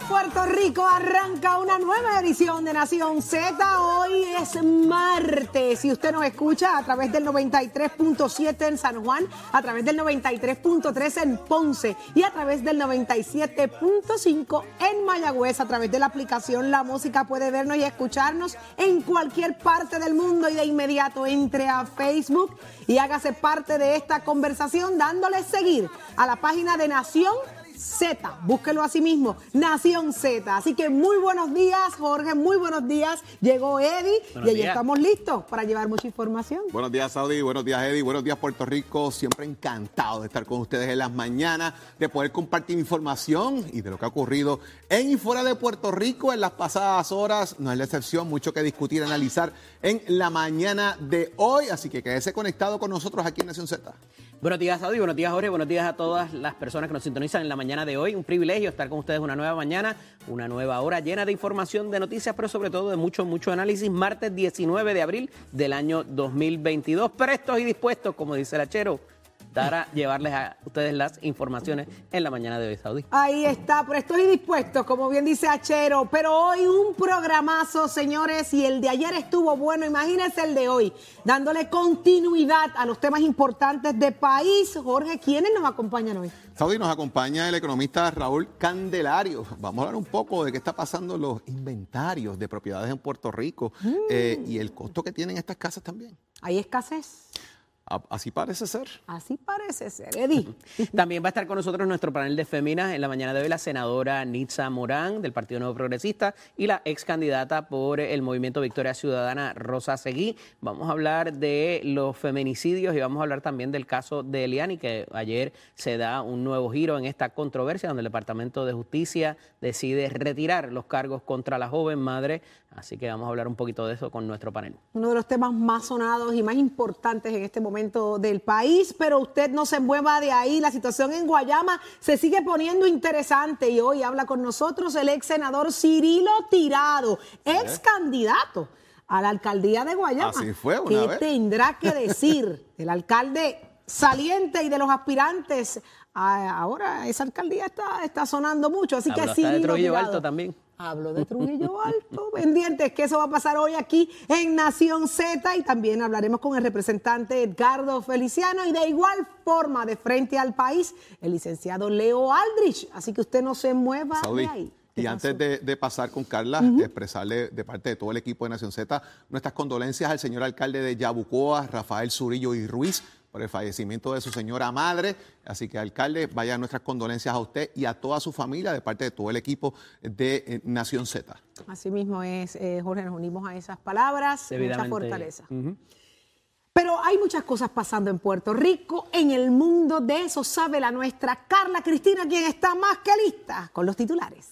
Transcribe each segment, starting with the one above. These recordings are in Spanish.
Puerto Rico. Arranca una nueva edición de Nación Z. Hoy es martes. Y usted nos escucha a través del 93.7 en San Juan, a través del 93.3 en Ponce y a través del 97.5 en Mayagüez. A través de la aplicación La Música puede vernos y escucharnos en cualquier parte del mundo. Y de inmediato entre a Facebook y hágase parte de esta conversación dándole seguir a la página de Nación Z, búsquelo así mismo, Nación Z. Así que muy buenos días, Jorge, muy buenos días. Llegó Eddie y allí estamos listos para llevar mucha información. Buenos días, Saudi. Buenos días, Eddie. Buenos días, Puerto Rico. Siempre encantado de estar con ustedes en las mañanas, de poder compartir información y de lo que ha ocurrido en y fuera de Puerto Rico en las pasadas horas. No es la excepción, mucho que discutir, analizar en la mañana de hoy. Así que quédese conectado con nosotros aquí en Nación Z. Buenos días, Saudi. Buenos días, Jorge. Buenos días a todas las personas que nos sintonizan en la mañana de hoy. Un privilegio estar con ustedes una nueva mañana, una nueva hora llena de información, de noticias, pero sobre todo de mucho, mucho análisis. Martes 19 de abril del año 2022. Prestos y dispuestos, como dice el achero, para llevarles a ustedes las informaciones en la mañana de hoy, Saudi. Ahí está, pero estoy dispuesto, como bien dice Achero, pero hoy un programazo, señores, y el de ayer estuvo bueno, imagínense el de hoy, dándole continuidad a los temas importantes de país. Jorge, ¿quiénes nos acompañan hoy? Saudi nos acompaña el economista Raúl Candelario. Vamos a hablar un poco de qué está pasando en los inventarios de propiedades en Puerto Rico eh, y el costo que tienen estas casas también. ¿Hay escasez? Así parece ser. Así parece ser, Eddie. También va a estar con nosotros nuestro panel de féminas en la mañana de hoy la senadora Nitza Morán del Partido Nuevo Progresista y la ex candidata por el Movimiento Victoria Ciudadana Rosa Seguí. Vamos a hablar de los feminicidios y vamos a hablar también del caso de Eliani, que ayer se da un nuevo giro en esta controversia donde el Departamento de Justicia decide retirar los cargos contra la joven madre. Así que vamos a hablar un poquito de eso con nuestro panel. Uno de los temas más sonados y más importantes en este momento del país, pero usted no se mueva de ahí. La situación en Guayama se sigue poniendo interesante y hoy habla con nosotros el ex senador Cirilo Tirado, ex candidato a la alcaldía de Guayama. Así fue una ¿Qué vez. tendrá que decir el alcalde saliente y de los aspirantes? Ah, ahora esa alcaldía está, está sonando mucho, así que Cirilo Trujillo Tirado. Alto también. Hablo de Trujillo Alto, pendientes que eso va a pasar hoy aquí en Nación Z y también hablaremos con el representante Edgardo Feliciano y de igual forma de frente al país el licenciado Leo Aldrich. Así que usted no se mueva Saudi. de ahí. ¿Qué Y antes de, de pasar con Carla, expresarle de parte de todo el equipo de Nación Z nuestras condolencias al señor alcalde de Yabucoa, Rafael Zurillo y Ruiz, por el fallecimiento de su señora madre. Así que, alcalde, vaya nuestras condolencias a usted y a toda su familia de parte de todo el equipo de eh, Nación Z. Así mismo es, eh, Jorge, nos unimos a esas palabras, mucha fortaleza. Pero hay muchas cosas pasando en Puerto Rico, en el mundo, de eso sabe la nuestra Carla Cristina, quien está más que lista con los titulares.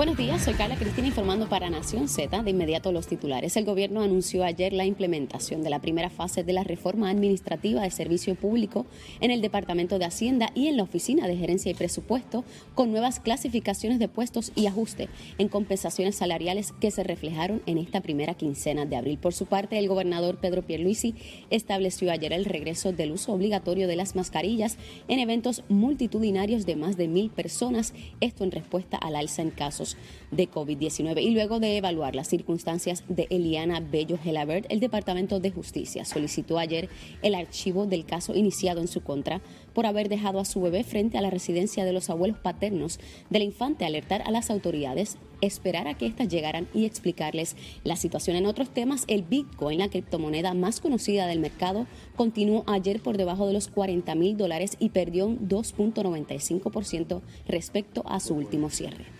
Buenos días, soy Carla Cristina informando para Nación Z. De inmediato los titulares. El gobierno anunció ayer la implementación de la primera fase de la reforma administrativa de servicio público en el Departamento de Hacienda y en la Oficina de Gerencia y Presupuesto, con nuevas clasificaciones de puestos y ajuste en compensaciones salariales que se reflejaron en esta primera quincena de abril. Por su parte, el gobernador Pedro Pierluisi estableció ayer el regreso del uso obligatorio de las mascarillas en eventos multitudinarios de más de mil personas, esto en respuesta al alza en casos de COVID-19. Y luego de evaluar las circunstancias de Eliana Bello Gelabert, el Departamento de Justicia solicitó ayer el archivo del caso iniciado en su contra por haber dejado a su bebé frente a la residencia de los abuelos paternos del infante, alertar a las autoridades, esperar a que éstas llegaran y explicarles la situación. En otros temas, el Bitcoin, la criptomoneda más conocida del mercado, continuó ayer por debajo de los 40 mil dólares y perdió un 2.95% respecto a su último cierre.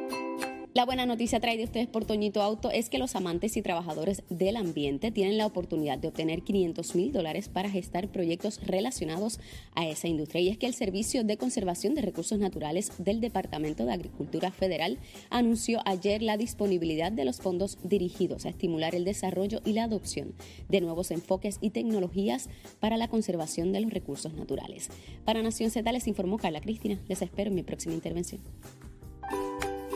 La buena noticia traída ustedes por Toñito Auto es que los amantes y trabajadores del ambiente tienen la oportunidad de obtener 500 mil dólares para gestar proyectos relacionados a esa industria. Y es que el Servicio de Conservación de Recursos Naturales del Departamento de Agricultura Federal anunció ayer la disponibilidad de los fondos dirigidos a estimular el desarrollo y la adopción de nuevos enfoques y tecnologías para la conservación de los recursos naturales. Para Nación Z les informó Carla Cristina. Les espero en mi próxima intervención.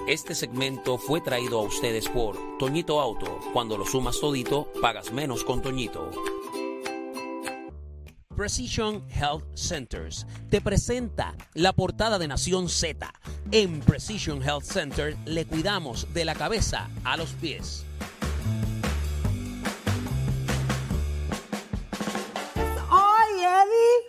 Este segmento fue traído a ustedes por Toñito Auto. Cuando lo sumas todito, pagas menos con Toñito. Precision Health Centers te presenta la portada de Nación Z. En Precision Health Center le cuidamos de la cabeza a los pies.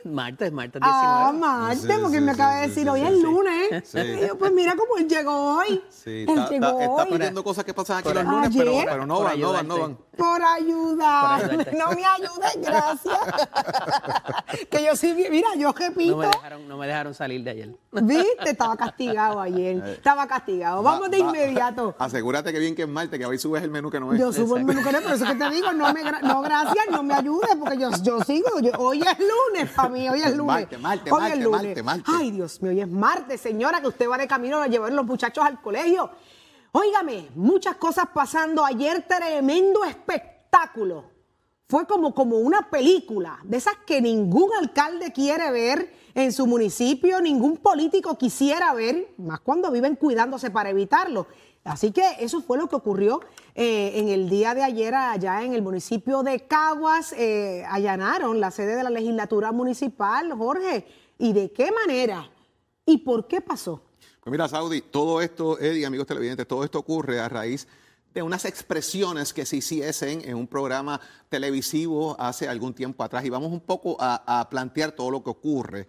Martes, martes 19. Ah, Marte, Sí, porque sí, me sí, acaba de decir sí, hoy sí, es sí. lunes. Sí. Y yo, pues mira cómo él llegó hoy. Sí, él está, llegó está- está hoy. perdiendo cosas que pasan aquí Por los ahí. lunes, pero, pero no van, no van, no van. Por ayudar. Por. No me ayudes, gracias. que yo sí, mira, yo repito. No me, dejaron, no me dejaron salir de ayer. ¿Viste? Estaba castigado ayer. Estaba castigado. Vamos de va- inmediato. Asegúrate que bien que es Marte, que hoy subes el menú que no es. Yo subo el menú que no, por eso que te digo, no, me, no gracias, no me ayudes, porque yo, yo sigo. yo- hoy es lunes para mí, hoy es lunes. Marte, Marte, Hoy Marte, es lunes. Marte, Marte. Ay, Dios mío, hoy es martes, señora, que usted va de camino a llevar a los muchachos al colegio. Óigame, muchas cosas pasando. Ayer tremendo espectáculo. Fue como, como una película, de esas que ningún alcalde quiere ver en su municipio, ningún político quisiera ver, más cuando viven cuidándose para evitarlo. Así que eso fue lo que ocurrió eh, en el día de ayer allá en el municipio de Caguas. eh, allanaron la sede de la legislatura municipal, Jorge. ¿Y de qué manera? ¿Y por qué pasó? Pues mira, Saudi, todo esto, Eddie, amigos televidentes, todo esto ocurre a raíz de unas expresiones que se hiciesen en un programa televisivo hace algún tiempo atrás. Y vamos un poco a, a plantear todo lo que ocurre.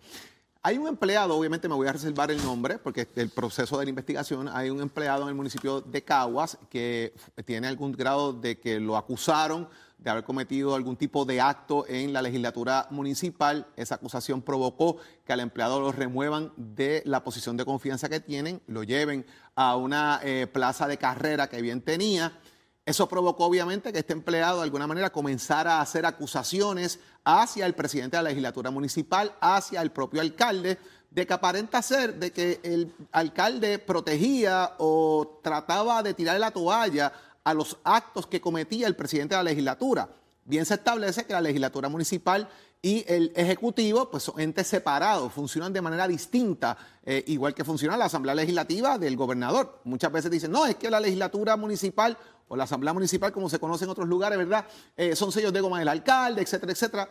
Hay un empleado, obviamente me voy a reservar el nombre porque el proceso de la investigación, hay un empleado en el municipio de Caguas que tiene algún grado de que lo acusaron de haber cometido algún tipo de acto en la legislatura municipal. Esa acusación provocó que al empleado lo remuevan de la posición de confianza que tienen, lo lleven a una eh, plaza de carrera que bien tenía. Eso provocó obviamente que este empleado de alguna manera comenzara a hacer acusaciones hacia el presidente de la legislatura municipal, hacia el propio alcalde, de que aparenta ser de que el alcalde protegía o trataba de tirar la toalla a los actos que cometía el presidente de la legislatura. Bien se establece que la legislatura municipal y el ejecutivo pues son entes separados, funcionan de manera distinta, eh, igual que funciona la asamblea legislativa del gobernador. Muchas veces dicen, no, es que la legislatura municipal o la asamblea municipal, como se conoce en otros lugares, ¿verdad? Eh, son sellos de goma del alcalde, etcétera, etcétera.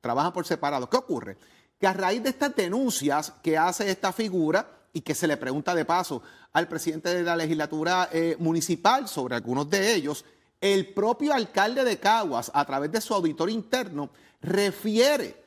Trabajan por separado. ¿Qué ocurre? Que a raíz de estas denuncias que hace esta figura y que se le pregunta de paso al presidente de la legislatura eh, municipal sobre algunos de ellos, el propio alcalde de Caguas, a través de su auditor interno, refiere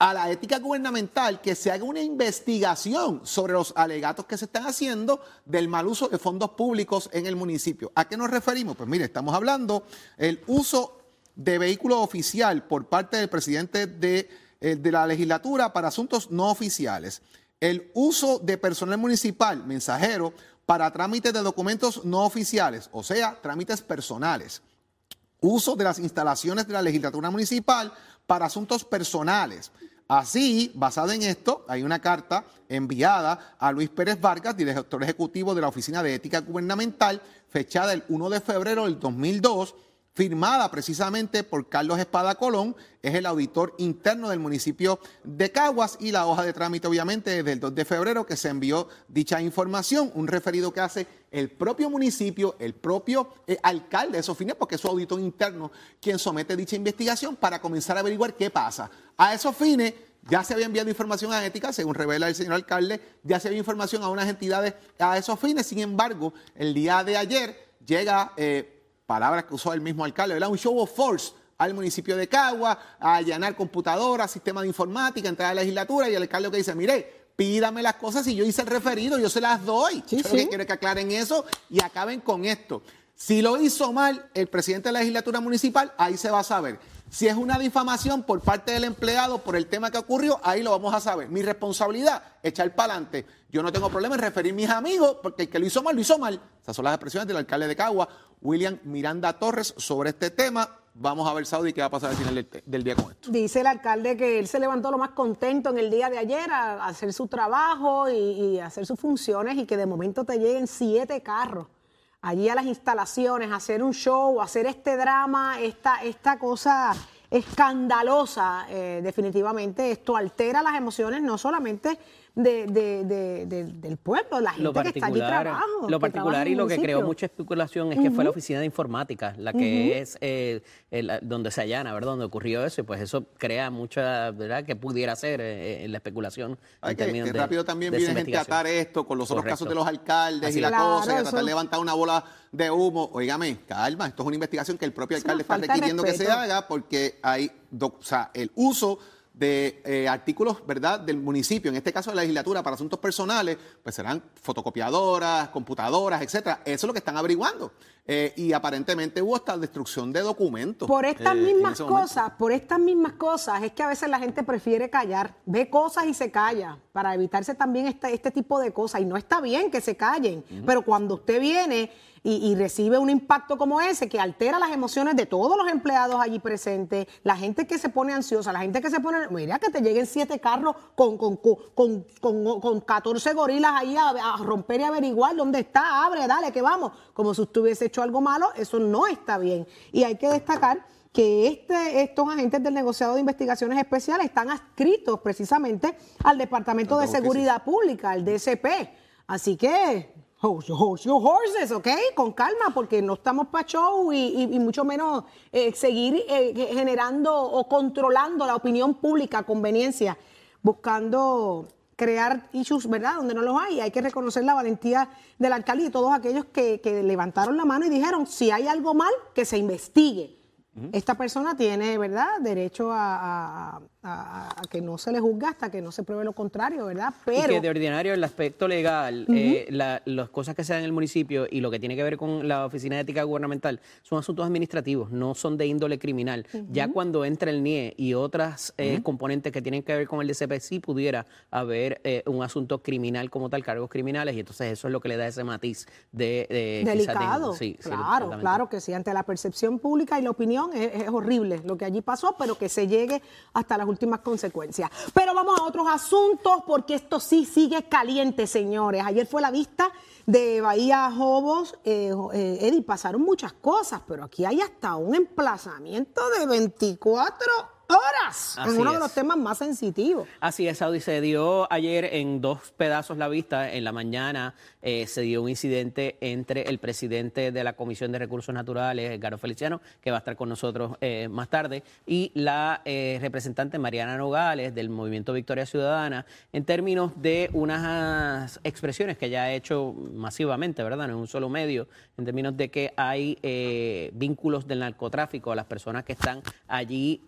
a la ética gubernamental que se haga una investigación sobre los alegatos que se están haciendo del mal uso de fondos públicos en el municipio. ¿A qué nos referimos? Pues mire, estamos hablando el uso de vehículo oficial por parte del presidente de, eh, de la legislatura para asuntos no oficiales, el uso de personal municipal, mensajero, para trámites de documentos no oficiales, o sea, trámites personales uso de las instalaciones de la legislatura municipal para asuntos personales. Así, basada en esto, hay una carta enviada a Luis Pérez Vargas, director ejecutivo de la Oficina de Ética Gubernamental, fechada el 1 de febrero del 2002, firmada precisamente por Carlos Espada Colón, es el auditor interno del municipio de Caguas y la hoja de trámite obviamente desde el 2 de febrero que se envió dicha información, un referido que hace el propio municipio, el propio eh, alcalde de esos fines, porque es su auditor interno quien somete dicha investigación para comenzar a averiguar qué pasa. A esos fines ya se había enviado información a ética, según revela el señor alcalde, ya se había información a unas entidades a esos fines, sin embargo, el día de ayer llega... eh, palabras que usó el mismo alcalde, ¿verdad? Un show of force al municipio de Cagua, a allanar computadoras, sistema de informática, entrar a la legislatura y el alcalde que dice, mire, pídame las cosas y yo hice el referido, yo se las doy. Sí, yo lo que quiero es que aclaren eso y acaben con esto. Si lo hizo mal el presidente de la legislatura municipal, ahí se va a saber. Si es una difamación por parte del empleado por el tema que ocurrió, ahí lo vamos a saber. Mi responsabilidad, echar para adelante. Yo no tengo problema en referir mis amigos, porque el que lo hizo mal, lo hizo mal. Esas son las expresiones del alcalde de Cagua, William Miranda Torres, sobre este tema. Vamos a ver, Saudi, qué va a pasar al final del, del día con esto. Dice el alcalde que él se levantó lo más contento en el día de ayer a, hacer su trabajo y, y hacer sus funciones y que de momento te lleguen siete carros allí a las instalaciones, hacer un show, hacer este drama, esta, esta cosa escandalosa, eh, definitivamente. Esto altera las emociones no solamente de, de, de, del pueblo, la gente que está allí trabaja. Lo particular y lo que creó mucha especulación es que fue la oficina de informática, la que es eh, donde se allana, ¿verdad? Donde ocurrió eso, y pues eso crea mucha, ¿verdad? Que pudiera ser eh, eh la especulación. Hay que, que rápido también viene gente a atar esto con los otros casos de los alcaldes y la cosa, y a tratar de levantar una bola de humo. Óigame, calma, esto es una investigación que el propio alcalde está requiriendo que se haga porque hay, o sea, el uso de eh, artículos, ¿verdad?, del municipio, en este caso de la legislatura, para asuntos personales, pues serán fotocopiadoras, computadoras, etcétera. Eso es lo que están averiguando. Eh, y aparentemente hubo hasta destrucción de documentos. Por estas eh, mismas cosas, por estas mismas cosas, es que a veces la gente prefiere callar, ve cosas y se calla, para evitarse también este, este tipo de cosas. Y no está bien que se callen, pero cuando usted viene y, recibe un impacto como ese que altera las emociones de todos los empleados allí presentes, la gente que se pone ansiosa, la gente que se pone, mira que te lleguen siete carros con, con, con, con 14 gorilas ahí a, romper y averiguar dónde está, abre, dale, que vamos, como si usted hubiese hecho algo malo, eso no está bien. Y hay que destacar que este, estos agentes del negociado de investigaciones especiales están adscritos precisamente al Departamento de Seguridad Pública, al DCP. Así que Hold your, horses, ¿ok? Con calma, porque no estamos para show y, mucho menos eh, seguir eh, generando o controlando la opinión pública a conveniencia, buscando crear issues, ¿verdad? Donde no los hay. Hay que reconocer la valentía del alcalde y todos aquellos que, que levantaron la mano y dijeron, si hay algo mal, que se investigue. Esta persona tiene, ¿verdad?, derecho a, que no se le juzgue hasta que no se pruebe lo contrario, ¿verdad? Pero... Y que de ordinario el aspecto legal, eh, las cosas que se dan en el municipio y lo que tiene que ver con la Oficina de Ética Gubernamental son asuntos administrativos, no son de índole criminal. Ya cuando entra el NIE y otras eh, componentes que tienen que ver con el DCP, sí pudiera haber eh, un asunto criminal como tal, cargos criminales, y entonces eso es lo que le da ese matiz de... Delicado, sí, claro, claro que sí, ante la percepción pública y la opinión es, horrible lo que allí pasó, pero que se llegue hasta las últimas consecuencias. Pero vamos a otros asuntos porque esto sí sigue caliente, señores. Ayer fue la vista de Bahía Jobos. Eh, eh, Eddie, pasaron muchas cosas, pero aquí hay hasta un emplazamiento de 24 horas en uno de los temas más sensitivos. Así es, Saudi. Se dio ayer en dos pedazos la vista. En la mañana eh, se dio un incidente entre el presidente de la Comisión de Recursos Naturales, Garo Feliciano, que va a estar con nosotros eh, más tarde, y la eh, representante Mariana Nogales del Movimiento Victoria Ciudadana, en términos de unas expresiones que ya ha hecho masivamente, ¿verdad? En un solo medio, en términos de que hay vínculos del narcotráfico a las personas que están allí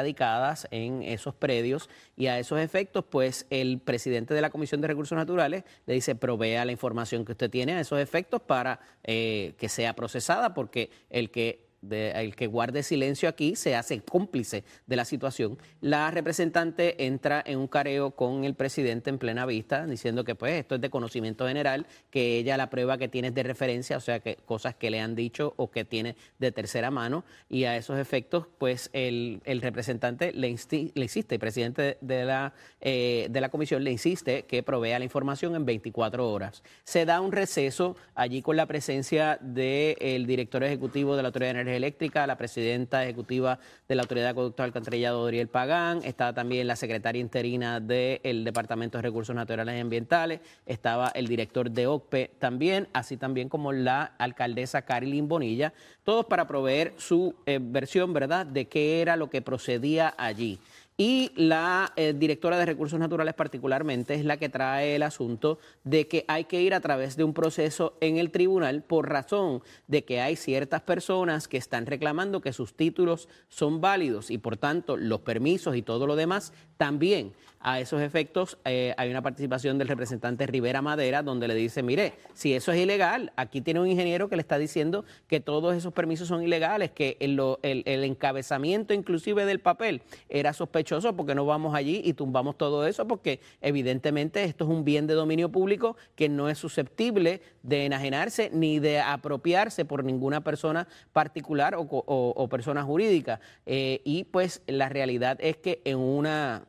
radicadas en esos predios y a esos efectos, pues el presidente de la Comisión de Recursos Naturales le dice, provea la información que usted tiene a esos efectos para eh, que sea procesada, porque el que el que guarde silencio aquí se hace cómplice de la situación. La representante entra en un careo con el presidente en plena vista, diciendo que pues esto es de conocimiento general, que ella la prueba que tiene es de referencia, o sea, que cosas que le han dicho o que tiene de tercera mano, y a esos efectos, pues el, representante le, insiste, el presidente de la, eh, de la comisión le insiste que provea la información en 24 horas. Se da un receso allí con la presencia del director ejecutivo de la Autoridad de Energía Eléctrica, la presidenta ejecutiva de la Autoridad de Conducto Alcantarillado, Doriel Pagán, estaba también la secretaria interina del Departamento de Recursos Naturales y Ambientales, estaba el director de OCPE también, así también como la alcaldesa Carilyn Bonilla, todos para proveer su eh, versión, ¿verdad?, de qué era lo que procedía allí. Y la eh, directora de Recursos Naturales particularmente es la que trae el asunto de que hay que ir a través de un proceso en el tribunal por razón de que hay ciertas personas que están reclamando que sus títulos son válidos y por tanto los permisos y todo lo demás también. A esos efectos eh, hay una participación del representante Rivera Madera donde le dice, mire, si eso es ilegal, aquí tiene un ingeniero que le está diciendo que todos esos permisos son ilegales, que el, encabezamiento inclusive del papel era sospechoso porque no vamos allí y tumbamos todo eso porque evidentemente esto es un bien de dominio público que no es susceptible de enajenarse ni de apropiarse por ninguna persona particular o, persona jurídica. Eh, y pues la realidad es que en una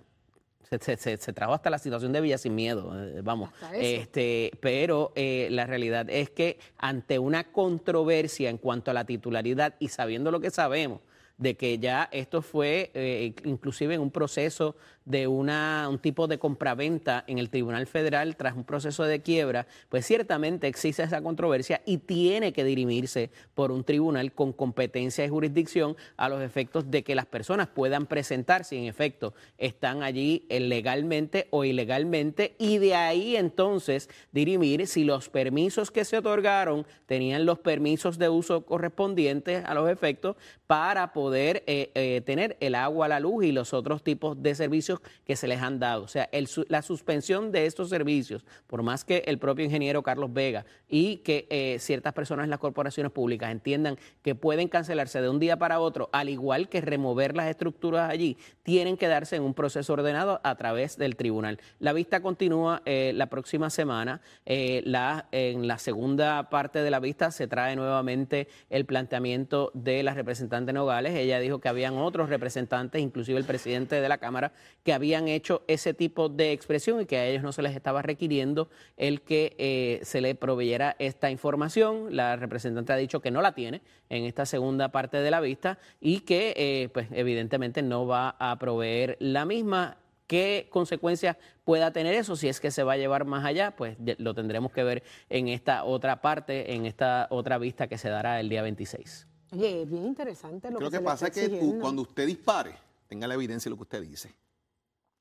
se, se, se, trajo hasta la situación de Villa sin miedo, eh, vamos. Este, pero eh, la realidad es que ante una controversia en cuanto a la titularidad y sabiendo lo que sabemos, de que ya esto fue eh, inclusive en un proceso de una, un tipo de compraventa en el Tribunal Federal tras un proceso de quiebra, pues ciertamente existe esa controversia y tiene que dirimirse por un tribunal con competencia y jurisdicción a los efectos de que las personas puedan presentar si en efecto están allí legalmente o ilegalmente y de ahí entonces dirimir si los permisos que se otorgaron tenían los permisos de uso correspondientes a los efectos para poder eh, eh, tener el agua, la luz y los otros tipos de servicios que se les han dado. O sea, la suspensión de estos servicios, por más que el propio ingeniero Carlos Vega y que eh, ciertas personas en las corporaciones públicas entiendan que pueden cancelarse de un día para otro, al igual que remover las estructuras allí, tienen que darse en un proceso ordenado a través del tribunal. La vista continúa la próxima semana. la, en la segunda parte de la vista se trae nuevamente el planteamiento de las representantes Nogales. Ella dijo que habían otros representantes, inclusive el presidente de la Cámara, que habían hecho ese tipo de expresión y que a ellos no se les estaba requiriendo el que eh, se le proveyera esta información. La representante ha dicho que no la tiene en esta segunda parte de la vista y que, eh, pues, evidentemente no va a proveer la misma qué consecuencias pueda tener eso, si es que se va a llevar más allá, pues lo tendremos que ver en esta otra parte, en esta otra vista que se dará el día 26. Oye, es bien interesante lo Creo que, que pasa es que cuando usted dispare, tenga la evidencia de lo que usted dice.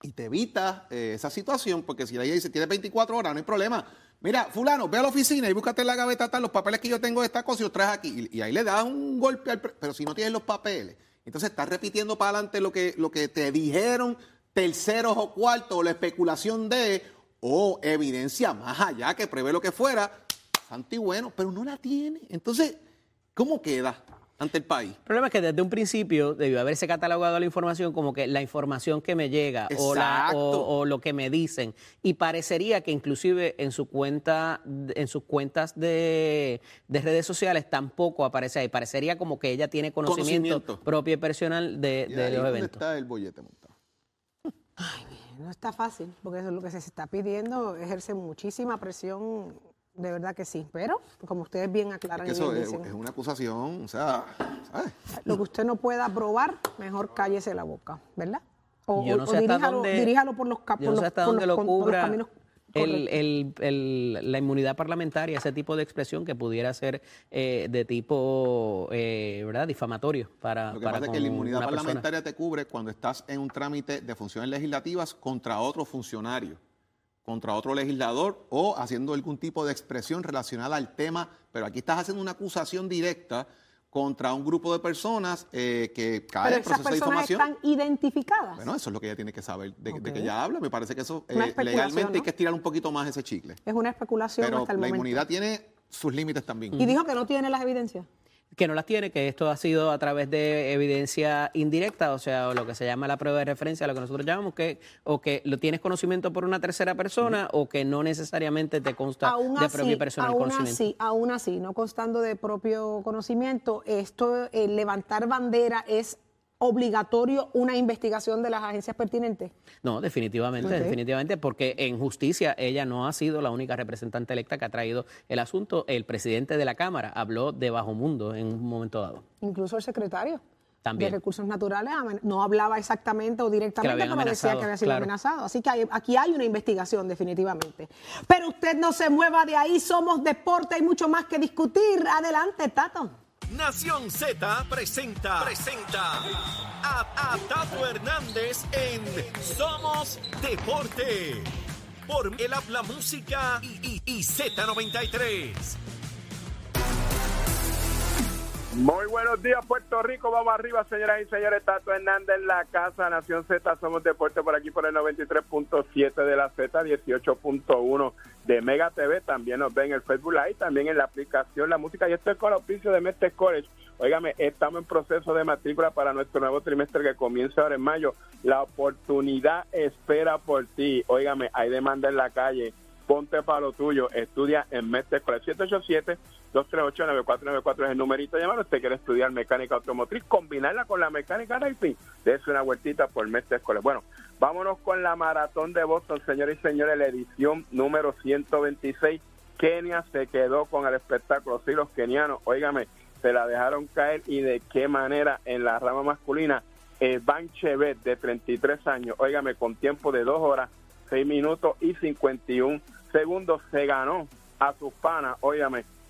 Y te evita eh, esa situación, porque si ella dice, tiene 24 horas, no hay problema. Mira, fulano, ve a la oficina y búscate en la gaveta tal, los papeles que yo tengo de esta cosa y los traes aquí. Y, ahí le das un golpe al... Pero si no tienes los papeles, entonces estás repitiendo para adelante lo que, lo que te dijeron terceros o cuartos, o la especulación de, o evidencia más allá que prevé lo que fuera, santo y bueno, pero no la tiene. Entonces, ¿cómo queda? Ante el país. El problema es que desde un principio debió haberse catalogado la información como que la información que me llega o, lo que me dicen y parecería que inclusive en su cuenta en sus cuentas de, redes sociales tampoco aparece ahí. Parecería como que ella tiene conocimiento, propio y personal de, de los eventos. está el bollete montado? Ay, no está fácil, porque eso es lo que se está pidiendo, ejerce muchísima presión de verdad que sí, pero como ustedes bien aclaran. Es eso es, una acusación, o sea, Lo que usted no pueda probar, mejor cállese la boca, ¿verdad? O, yo no sé hasta dónde, diríjalo por los, yo no sé hasta dónde lo cubra el, la inmunidad parlamentaria, ese tipo de expresión que pudiera ser eh, de tipo eh, ¿verdad? difamatorio para. Lo que pasa es que la inmunidad parlamentaria te cubre cuando estás en un trámite de funciones legislativas contra otro funcionario contra otro legislador o haciendo algún tipo de expresión relacionada al tema, pero aquí estás haciendo una acusación directa contra un grupo de personas eh, que cae en proceso de difamación. están identificadas. Bueno, eso es lo que ella tiene que saber de, que ella habla. Me parece que eso eh, legalmente hay que estirar un poquito más ese chicle. Es una especulación pero hasta el la inmunidad tiene sus límites también. Y dijo que no tiene las evidencias que no las tiene, que esto ha sido a través de evidencia indirecta, o sea, lo que se llama la prueba de referencia, lo que nosotros llamamos, que o que lo tienes conocimiento por una tercera persona o que no necesariamente te consta de propio personal aún conocimiento. Así, aún así, no constando de propio conocimiento, esto, el levantar bandera es obligatorio una investigación de las agencias pertinentes? No, definitivamente, definitivamente, porque en justicia ella no ha sido la única representante electa que ha traído el asunto. El presidente de la Cámara habló de bajo mundo en un momento dado. Incluso el secretario. También. de recursos naturales no hablaba exactamente o directamente, pero decía que había sido amenazado. Así que aquí hay una investigación definitivamente. Pero usted no se mueva de ahí, somos deporte, hay mucho más que discutir. Adelante, Tato. Nación Z presenta, presenta a, Tato Hernández en Somos Deporte. Por el habla música y, y, y Z93. Muy buenos días, Puerto Rico. Vamos arriba, señoras y señores. Tato Hernández en la casa, Nación Z. Somos Deporte por aquí por el 93.7 de la Z, 18.1 de Mega TV. También nos ven en el Facebook Live, también en la aplicación La Música. Y esto es con el oficio de Mestre College. Óigame, estamos en proceso de matrícula para nuestro nuevo trimestre que comienza ahora en mayo. La oportunidad espera por ti. Óigame, hay demanda en la calle. Ponte para lo tuyo. Estudia en Mestre College. 787 238-9494 es el numerito de llamar. Usted quiere estudiar mecánica automotriz, combinarla con la mecánica racing. Dese una vueltita por Mestre Escolar. Bueno, vámonos con la maratón de Boston, señores y señores, la edición número 126. Kenia se quedó con el espectáculo. Sí, los kenianos, óigame, se la dejaron caer y de qué manera en la rama masculina. Eh, Van Chevet, de 33 años, óigame, con tiempo de 2 horas, 6 minutos y 51 segundos, se ganó a sus panas,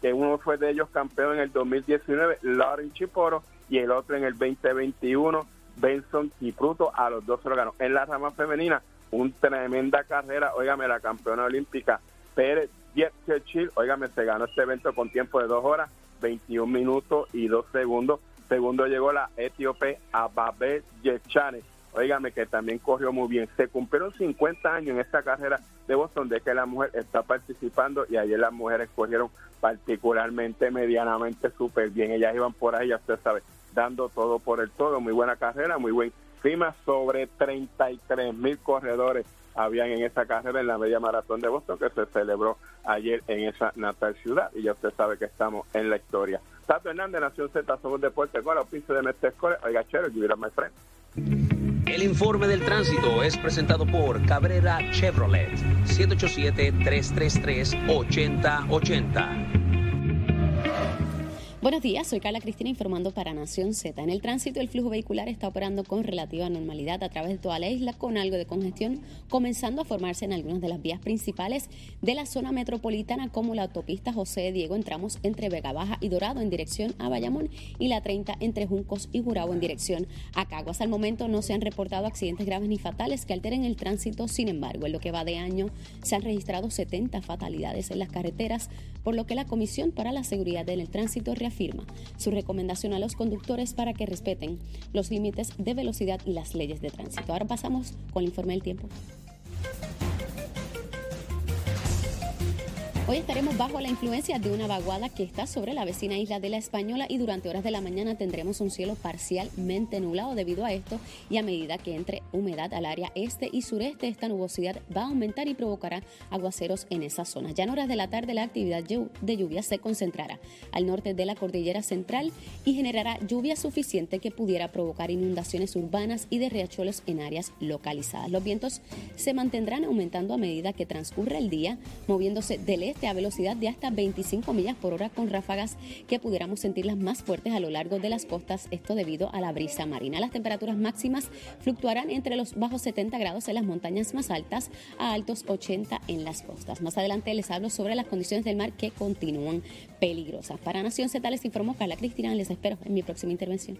que uno fue de ellos campeón en el 2019, Lauren Chiporo, y el otro en el 2021, Benson Kipruto, a los dos se lo ganó. En la rama femenina, una tremenda carrera, óigame, la campeona olímpica Pérez Churchill, óigame, se ganó este evento con tiempo de dos horas, 21 minutos y dos segundos. Segundo llegó la etíope Ababe Yechane, óigame, que también corrió muy bien. Se cumplieron 50 años en esta carrera de Boston de que la mujer está participando y ayer las mujeres corrieron particularmente, medianamente súper bien. Ellas iban por ahí, ya usted sabe, dando todo por el todo. Muy buena carrera, muy buen clima. Sobre 33 mil corredores habían en esa carrera en la media maratón de Boston que se celebró ayer en esa natal ciudad. Y ya usted sabe que estamos en la historia. Tato Hernández, Nación Z, somos Deporte con pisos de Mestre Escoles. Oiga, chero, give it up, my friend. El informe del tránsito es presentado por Cabrera Chevrolet, 787-333-8080. Buenos días, soy Carla Cristina informando para Nación Z. En el tránsito, el flujo vehicular está operando con relativa normalidad a través de toda la isla, con algo de congestión comenzando a formarse en algunas de las vías principales de la zona metropolitana, como la autopista José Diego en tramos entre Vega Baja y Dorado en dirección a Bayamón y la 30 entre Juncos y Jurao en dirección a Caguas. Al momento no se han reportado accidentes graves ni fatales que alteren el tránsito, sin embargo, en lo que va de año se han registrado 70 fatalidades en las carreteras, por lo que la Comisión para la Seguridad en el Tránsito afirma su recomendación a los conductores para que respeten los límites de velocidad y las leyes de tránsito. Ahora pasamos con el informe del tiempo. Hoy estaremos bajo la influencia de una vaguada que está sobre la vecina isla de la Española y durante horas de la mañana tendremos un cielo parcialmente nublado debido a esto y a medida que entre humedad al área este y sureste esta nubosidad va a aumentar y provocará aguaceros en esa zona. Ya en horas de la tarde la actividad de lluvia se concentrará al norte de la cordillera central y generará lluvia suficiente que pudiera provocar inundaciones urbanas y de riachuelos en áreas localizadas. Los vientos se mantendrán aumentando a medida que transcurre el día, moviéndose del este a velocidad de hasta 25 millas por hora con ráfagas que pudiéramos sentirlas más fuertes a lo largo de las costas, esto debido a la brisa marina. Las temperaturas máximas fluctuarán entre los bajos 70 grados en las montañas más altas a altos 80 en las costas. Más adelante les hablo sobre las condiciones del mar que continúan peligrosas. Para Nación Z les informó Carla Cristina, les espero en mi próxima intervención.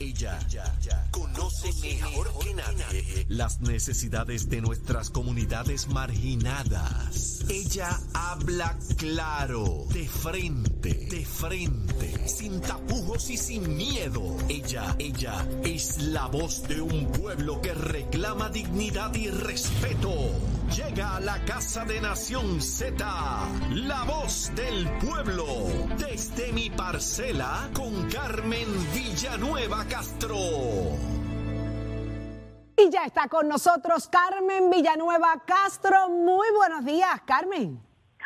Ella conoce mejor que nadie las necesidades de nuestras comunidades marginadas. Ella habla claro, de frente, de frente, sin tapujos y sin miedo. Ella, ella es la voz de un pueblo que reclama dignidad y respeto. Llega a la casa de Nación Z, la voz del pueblo, desde mi parcela con Carmen Villanueva Castro. Y ya está con nosotros Carmen Villanueva Castro. Muy buenos días, Carmen.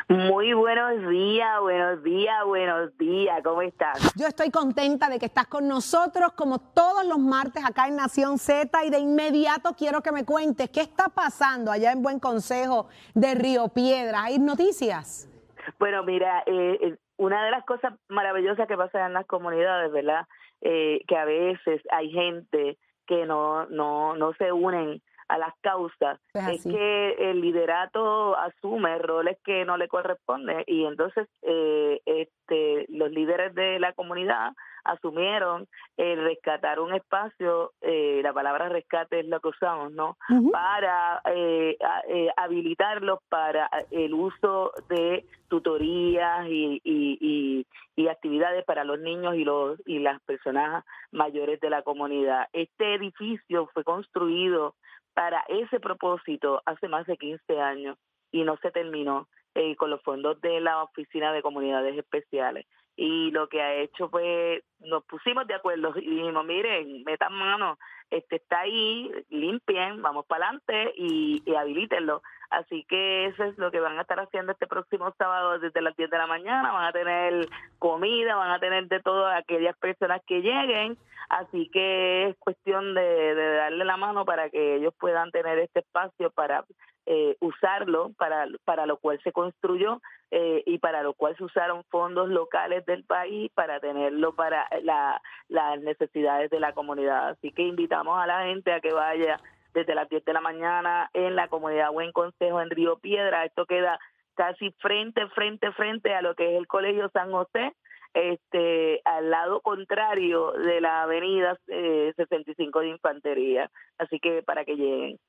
Muy buenos días, buenos días, buenos días. ¿Cómo estás? Yo estoy contenta de que estás con nosotros como todos los martes acá en Nación Z y de inmediato quiero que me cuentes qué está pasando allá en Buen Consejo de Río Piedra. ¿Hay noticias? Bueno, mira, eh, una de las cosas maravillosas que pasa en las comunidades, ¿verdad? Eh, que a veces hay gente que no, no, no se unen a las causas Es que el liderato asume roles que no le corresponden y entonces eh, este los líderes de la comunidad asumieron el rescatar un espacio eh, la palabra rescate es lo que usamos no para eh, a- eh, habilitarlos para el uso de tutorías y, y, y, y actividades para los niños y los y las personas mayores de la comunidad. Este edificio fue construido para ese propósito hace más de 15 años y no se terminó eh, con los fondos de la Oficina de Comunidades Especiales. Y lo que ha hecho fue, nos pusimos de acuerdo y dijimos, miren, metan mano, este está ahí, limpien, vamos para adelante y, y habilítenlo. Así que eso es lo que van a estar haciendo este próximo sábado desde las 10 de la mañana. Van a tener comida, van a tener de todas aquellas personas que lleguen. Así que es cuestión de, de darle la mano para que ellos puedan tener este espacio para eh, usarlo, para, para lo cual se construyó eh, y para lo cual se usaron fondos locales del país para tenerlo para la, las necesidades de la comunidad. Así que invitamos a la gente a que vaya desde las 10 de la mañana en la comunidad Buen Consejo en Río Piedra. Esto queda casi frente, frente, frente a lo que es el Colegio San José, este, al lado contrario de la avenida eh, 65 de Infantería. Así que para que lleguen.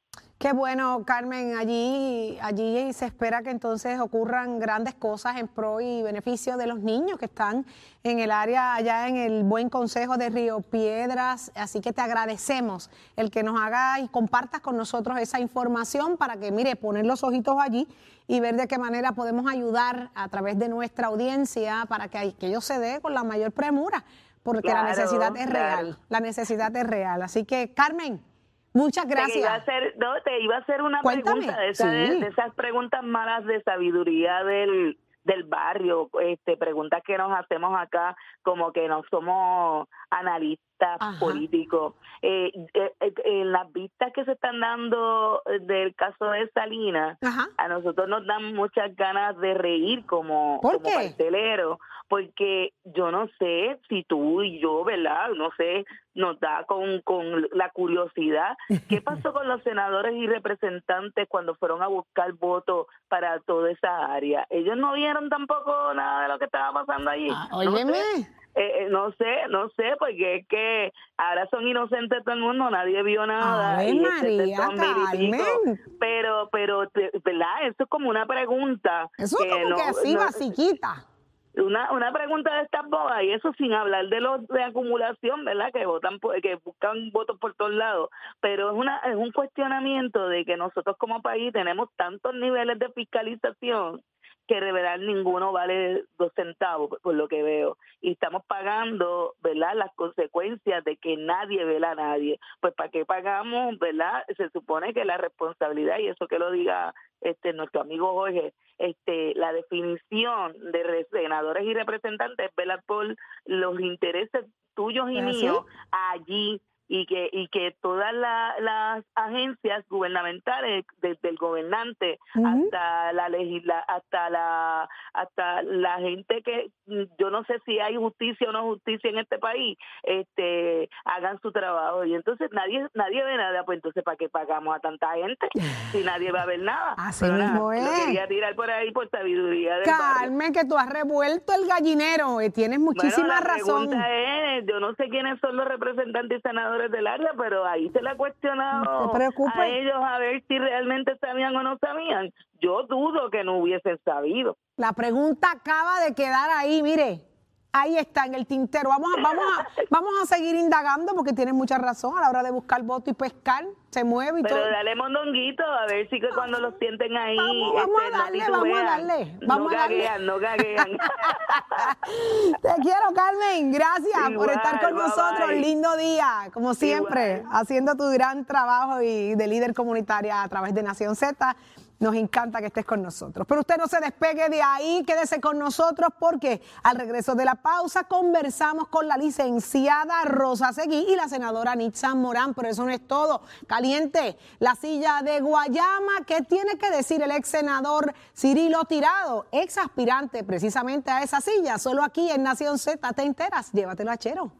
Qué bueno, Carmen. Allí, allí se espera que entonces ocurran grandes cosas en pro y beneficio de los niños que están en el área, allá en el Buen Consejo de Río Piedras. Así que te agradecemos el que nos haga y compartas con nosotros esa información para que, mire, poner los ojitos allí y ver de qué manera podemos ayudar a través de nuestra audiencia para que aquello se dé con la mayor premura, porque la necesidad es claro. real. La necesidad es real. Así que, Carmen, muchas Te iba a gracias. hacer, no, te iba a hacer una Cuéntame. pregunta de, esa- Sí. de esas preguntas malas de sabiduría del, del barrio, este, preguntas que nos hacemos acá como que no somos analistas Ajá. políticos. Eh, eh, eh, en las vistas que se están dando del caso de Salinas, Ajá. a nosotros nos dan muchas ganas de reír como, ¿Por como qué? Porque yo no sé si tú y yo, ¿verdad? No sé, nos da con, con la curiosidad. ¿Qué pasó con los senadores y representantes cuando fueron a buscar votos para toda esa área? Ellos no vieron tampoco nada de lo que estaba pasando allí. Ah, No sé. óyeme. Eh, eh, no sé, no sé, porque es que ahora son inocentes todo el mundo, nadie vio nada. Ave y este María, son. Pero, pero, ¿verdad? Eso es como una pregunta. Eso es como no- que así, no- basiquita. Una, una pregunta de estas bodas y eso sin hablar de los de acumulación, ¿verdad? Que votan que buscan votos por todos lados, pero es una es un cuestionamiento de que nosotros como país tenemos tantos niveles de fiscalización que de verdad ninguno vale dos centavos por- lo que veo y estamos pagando, ¿verdad? Las consecuencias de que nadie vela a nadie. Pues para qué pagamos, ¿verdad? Se supone que la responsabilidad y eso que lo diga este nuestro amigo Jorge, este la definición de re- senadores y representantes es velar por los intereses tuyos y míos allí y que y que todas la- las agencias gubernamentales desde el gobernante hasta la legisla hasta la hasta la gente que yo no sé si hay justicia o no justicia en este país este hagan su trabajo y entonces nadie nadie ve nada pues entonces para qué pagamos a tanta gente si nadie va a ver nada Así Pero nada, mismo lo es. quería tirar por ahí por sabiduría del barrio. Carmen, que tú has revuelto el gallinero. eh, Tienes muchísima bueno, la razón. pregunta es, yo no sé quiénes son los representantes y senadores del área, pero ahí se le ha cuestionado No a ellos a ver si realmente sabían o no sabían. Yo dudo que no hubiesen sabido. La pregunta acaba de quedar ahí, mire. Ahí está en el tintero. Vamos a, vamos a, vamos a seguir indagando porque tienes mucha razón a la hora de buscar voto y pescar. Se mueve y Pero todo. dale mondonguito, a ver si que cuando los sienten ahí, Vamos, vamos a este, no darle, titubean. vamos a darle, vamos no a darle. gaguean, no gaguean. Te quiero, Carmen. Gracias por estar con bye, nosotros. bye. Lindo día, como siempre, haciendo tu gran trabajo y de líder comunitaria a través de Nación Z. Nos encanta que estés con nosotros. Pero usted no se despegue de ahí, quédese con nosotros porque al regreso de la pausa conversamos con la licenciada Rosa Seguí y la senadora Nitza Morán. Pero eso no es todo. Caliente, la silla de Guayama. ¿Qué tiene que decir el ex senador Cirilo Tirado, ex aspirante precisamente a esa silla? Solo aquí en Nación Z te enteras. Llévatelo a Chero.